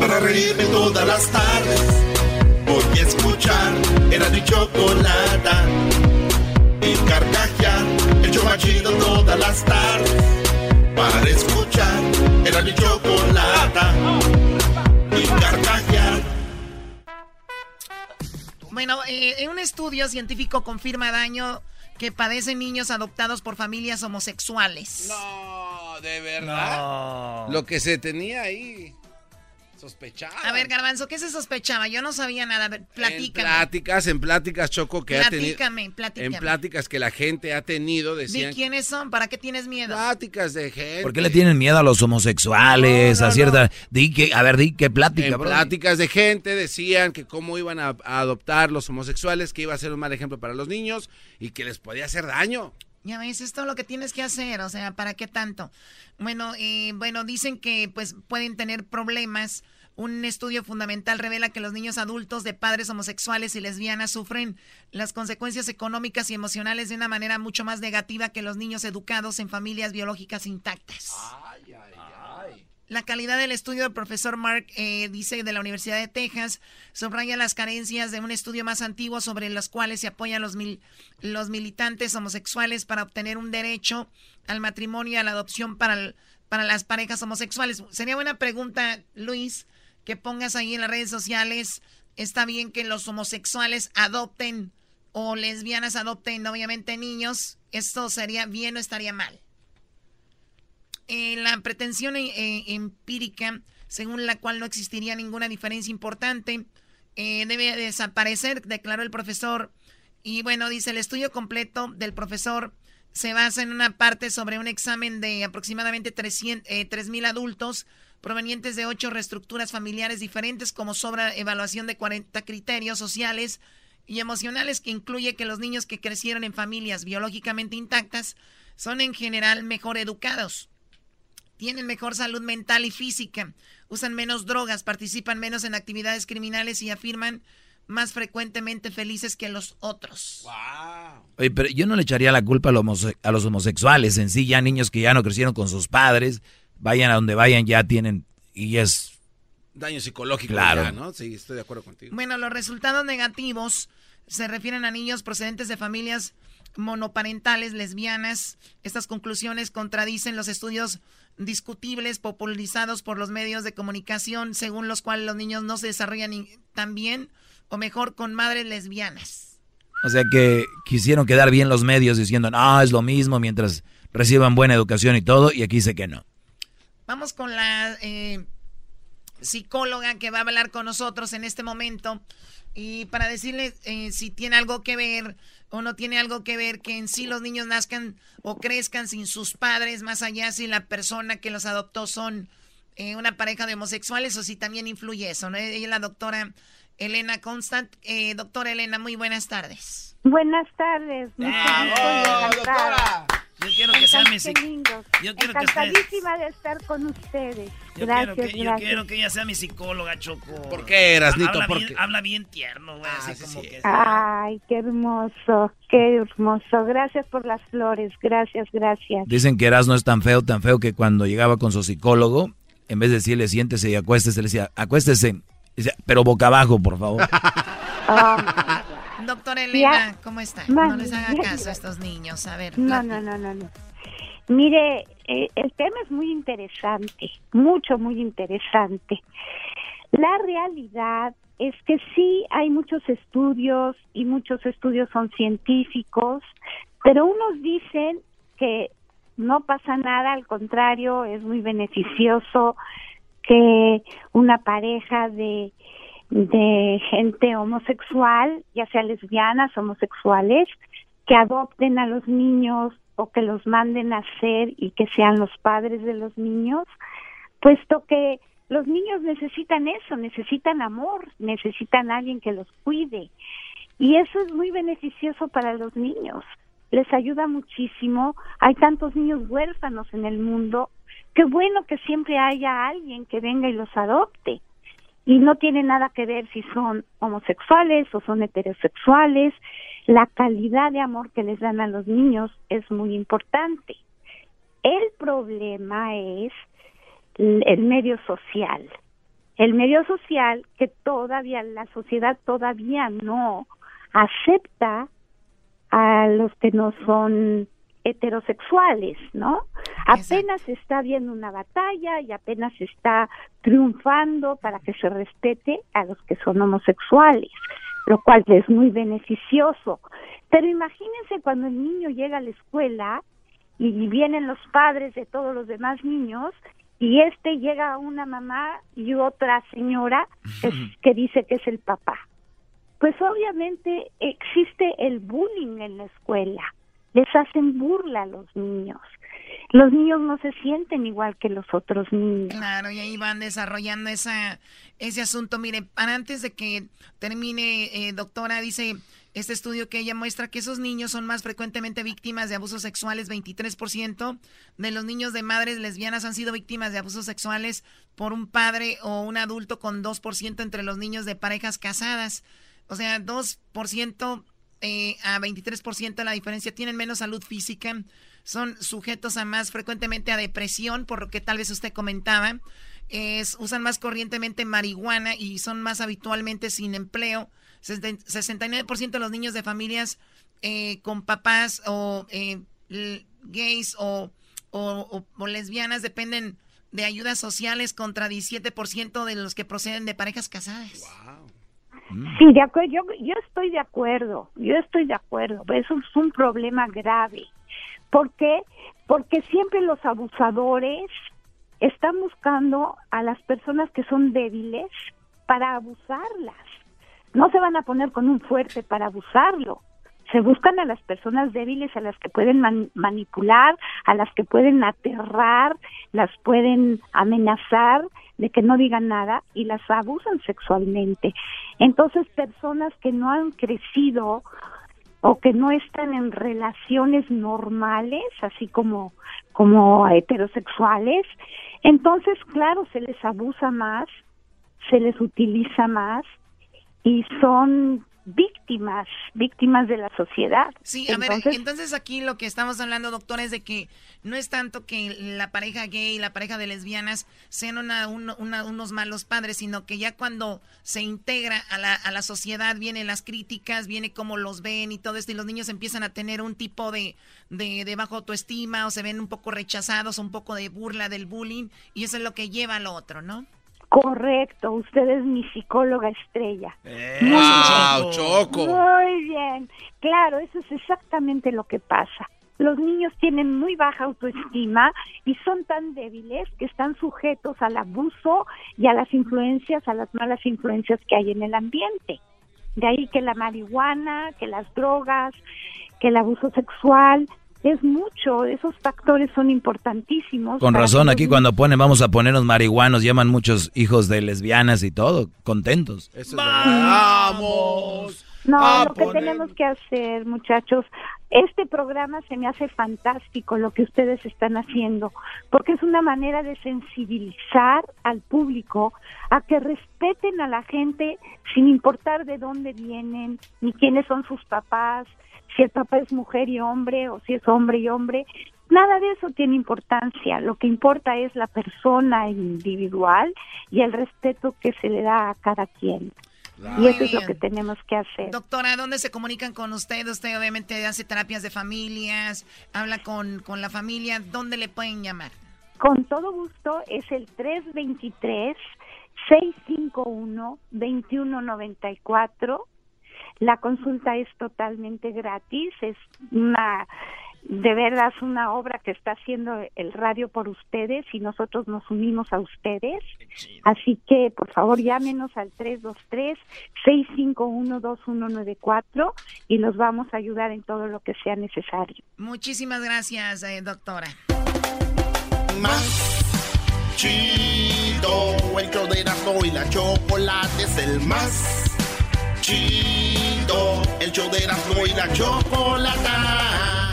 Para reírme todas las tardes, voy a escuchar era mi chocolata. Y carcajear, el chomachido todas las tardes. Para escuchar era mi chocolata. Y carcajear. Bueno, eh, un estudio científico confirma daño que padecen niños adoptados por familias homosexuales. No, de verdad. Lo que se tenía ahí. Sospechaba. A ver, Garbanzo, ¿qué se sospechaba? Yo no sabía nada. A ver, platícame. En pláticas, en pláticas, Choco, que ha tenido. Platícame, En pláticas que la gente ha tenido, decían. ¿De quiénes son? ¿Para qué tienes miedo? Pláticas de gente. ¿Por qué le tienen miedo a los homosexuales? a cierta. Di que, a ver, di qué plática, En pláticas de gente decían que cómo iban a, adoptar los homosexuales, que iba a ser un mal ejemplo para los niños y que les podía hacer daño. Ya ves, esto es lo que tienes que hacer, o sea, ¿para qué tanto? Bueno, eh, bueno, dicen que pues pueden tener problemas un estudio fundamental revela que los niños adultos de padres homosexuales y lesbianas sufren las consecuencias económicas y emocionales de una manera mucho más negativa que los niños educados en familias biológicas intactas. La calidad del estudio del profesor Mark eh, dice de la Universidad de Texas subraya las carencias de un estudio más antiguo sobre los cuales se apoyan los, los militantes homosexuales para obtener un derecho al matrimonio y a la adopción para, para las parejas homosexuales. Sería buena pregunta, Luis, que pongas ahí en las redes sociales. Está bien que los homosexuales adopten o lesbianas adopten, obviamente, niños. ¿Esto sería bien o estaría mal? Eh, la pretensión eh, empírica, según la cual no existiría ninguna diferencia importante, eh, debe desaparecer, declaró el profesor. Y bueno, dice el estudio completo del profesor se basa en una parte sobre un examen de aproximadamente 3.000 adultos provenientes de ocho reestructuras familiares diferentes, como sobra evaluación de 40 criterios sociales y emocionales, que incluye que los niños que crecieron en familias biológicamente intactas son en general mejor educados, tienen mejor salud mental y física, usan menos drogas, participan menos en actividades criminales y afirman más frecuentemente felices que los otros. Oye, pero yo no le echaría la culpa a los homosexuales en sí, ya niños que ya no crecieron con sus padres, vayan a donde vayan, ya tienen, y es... Daño psicológico, claro. ¿no? Sí, estoy de acuerdo contigo. Bueno, los resultados negativos se refieren a niños procedentes de familias monoparentales, lesbianas. Estas conclusiones contradicen los estudios discutibles popularizados por los medios de comunicación, según los cuales los niños no se desarrollan tan bien o mejor con madres lesbianas. O sea que quisieron quedar bien los medios diciendo, no, es lo mismo mientras reciban buena educación y todo, y aquí dice que no. Vamos con la eh, psicóloga que va a hablar con nosotros en este momento y para decirle eh, si tiene algo que ver o no tiene algo que ver que en sí los niños nazcan o crezcan sin sus padres, más allá si la persona que los adoptó son eh, una pareja de homosexuales o si también influye eso. ¿no? Ella es la doctora Elena Constant. doctora Elena, muy buenas tardes. Buenas tardes. doctora! Yo quiero que sea mi Yo quiero Encantadísima de estar con ustedes. Yo gracias, quiero que, Yo quiero que ella sea mi psicóloga, Choco. ¿Por qué, eras, Habla, bien, habla bien tierno, güey. Ah, así como que... Ay, qué hermoso, qué hermoso. Gracias por las flores, gracias, gracias. Dicen que Eras no es tan feo, tan feo que cuando llegaba con su psicólogo, en vez de decirle siéntese y acuéstese, le decía, acuéstese, pero boca abajo, por favor. Ah, Doctora Elena, ¿cómo está? no les haga caso a estos niños. A ver. No, no, no, no, no. Mire, eh, el tema es muy interesante, mucho, muy interesante. La realidad es que sí hay muchos estudios y muchos estudios son científicos, pero unos dicen que no pasa nada, al contrario, es muy beneficioso que una pareja de de gente homosexual, ya sea lesbianas, homosexuales, que adopten a los niños o que los manden a ser y que sean los padres de los niños, puesto que los niños necesitan eso, necesitan amor, necesitan alguien que los cuide. Y eso es muy beneficioso para los niños. Les ayuda muchísimo. Hay tantos niños huérfanos en el mundo. Qué bueno que siempre haya alguien que venga y los adopte y no tiene nada que ver si son homosexuales o son heterosexuales. La calidad de amor que les dan a los niños es muy importante. El problema es el medio social. El medio social que todavía la sociedad todavía no acepta a los que no son heterosexuales, ¿no? Apenas está viendo una batalla y apenas está triunfando para que se respete a los que son homosexuales, lo cual es muy beneficioso. Pero imagínense cuando el niño llega a la escuela y vienen los padres de todos los demás niños y este llega a una mamá y otra señora que dice que es el papá. Pues obviamente existe el bullying en la escuela les hacen burla a los niños. Los niños no se sienten igual que los otros niños. Claro, y ahí van desarrollando esa, ese asunto. Mire, antes de que termine, eh, doctora, dice este estudio que ella muestra que esos niños son más frecuentemente víctimas de abusos sexuales. 23% de los niños de madres lesbianas han sido víctimas de abusos sexuales por un padre o un adulto con 2% entre los niños de parejas casadas. O sea, 2% eh, a 23% la diferencia, tienen menos salud física, son sujetos a más frecuentemente a depresión, por lo que tal vez usted comentaba, usan más corrientemente marihuana y son más habitualmente sin empleo. 69% de los niños de familias eh, con papás o eh, gays o, o, o, lesbianas dependen de ayudas sociales contra 17% de los que proceden de parejas casadas. Mm. Sí, de acuerdo, yo, yo estoy de acuerdo, yo estoy de acuerdo, eso es un problema grave. ¿Por qué? Porque siempre los abusadores están buscando a las personas que son débiles para abusarlas. No se van a poner con un fuerte para abusarlo. Se buscan a las personas débiles, a las que pueden manipular, a las que pueden aterrar, las pueden amenazar de que no digan nada y las abusan sexualmente. Entonces, personas que no han crecido o que no están en relaciones normales, así como como heterosexuales, entonces claro, se les abusa más, se les utiliza más y son víctimas, víctimas de la sociedad. Sí, a ver, entonces aquí lo que estamos hablando, doctor, es de que no es tanto que la pareja gay y la pareja de lesbianas sean una, unos malos padres, sino que ya cuando se integra a la, a la sociedad vienen las críticas, viene cómo los ven y todo esto, y los niños empiezan a tener un tipo de, de, de bajo autoestima o se ven un poco rechazados, un poco de burla del bullying, y eso es lo que lleva al otro, ¿no? Correcto, usted es mi psicóloga estrella. ¡Wow, Choco! Muy bien, claro, eso es exactamente lo que pasa. Los niños tienen muy baja autoestima y son tan débiles que están sujetos al abuso y a las influencias, a las malas influencias que hay en el ambiente. De ahí que la marihuana, que las drogas, que el abuso sexual, es mucho, esos factores son importantísimos. Con razón, aquí cuando ponen vamos a ponernos marihuanos, llaman muchos hijos de lesbianas y todo, contentos. ¡Vamos! No, lo que tenemos que hacer, muchachos, este programa se me hace fantástico lo que ustedes están haciendo, porque es una manera de sensibilizar al público a que respeten a la gente sin importar de dónde vienen, ni quiénes son sus papás, si el papá es mujer y hombre o si es hombre y hombre. Nada de eso tiene importancia. Lo que importa es la persona individual y el respeto que se le da a cada quien. Y eso es lo que tenemos que hacer. Doctora, ¿dónde se comunican con usted? Usted obviamente hace terapias de familias, habla con, con la familia. ¿Dónde le pueden llamar? Con todo gusto, es el 323 651 2194 la consulta es totalmente gratis, es una de verdad es una obra que está haciendo el radio por ustedes y nosotros nos unimos a ustedes. Así que, por favor, llámenos al 323-651-2194 y los vamos a ayudar en todo lo que sea necesario. Muchísimas gracias, eh, doctora. Más chido, el y la chocolate es el más chido. El show de Erasmo y la Chocolata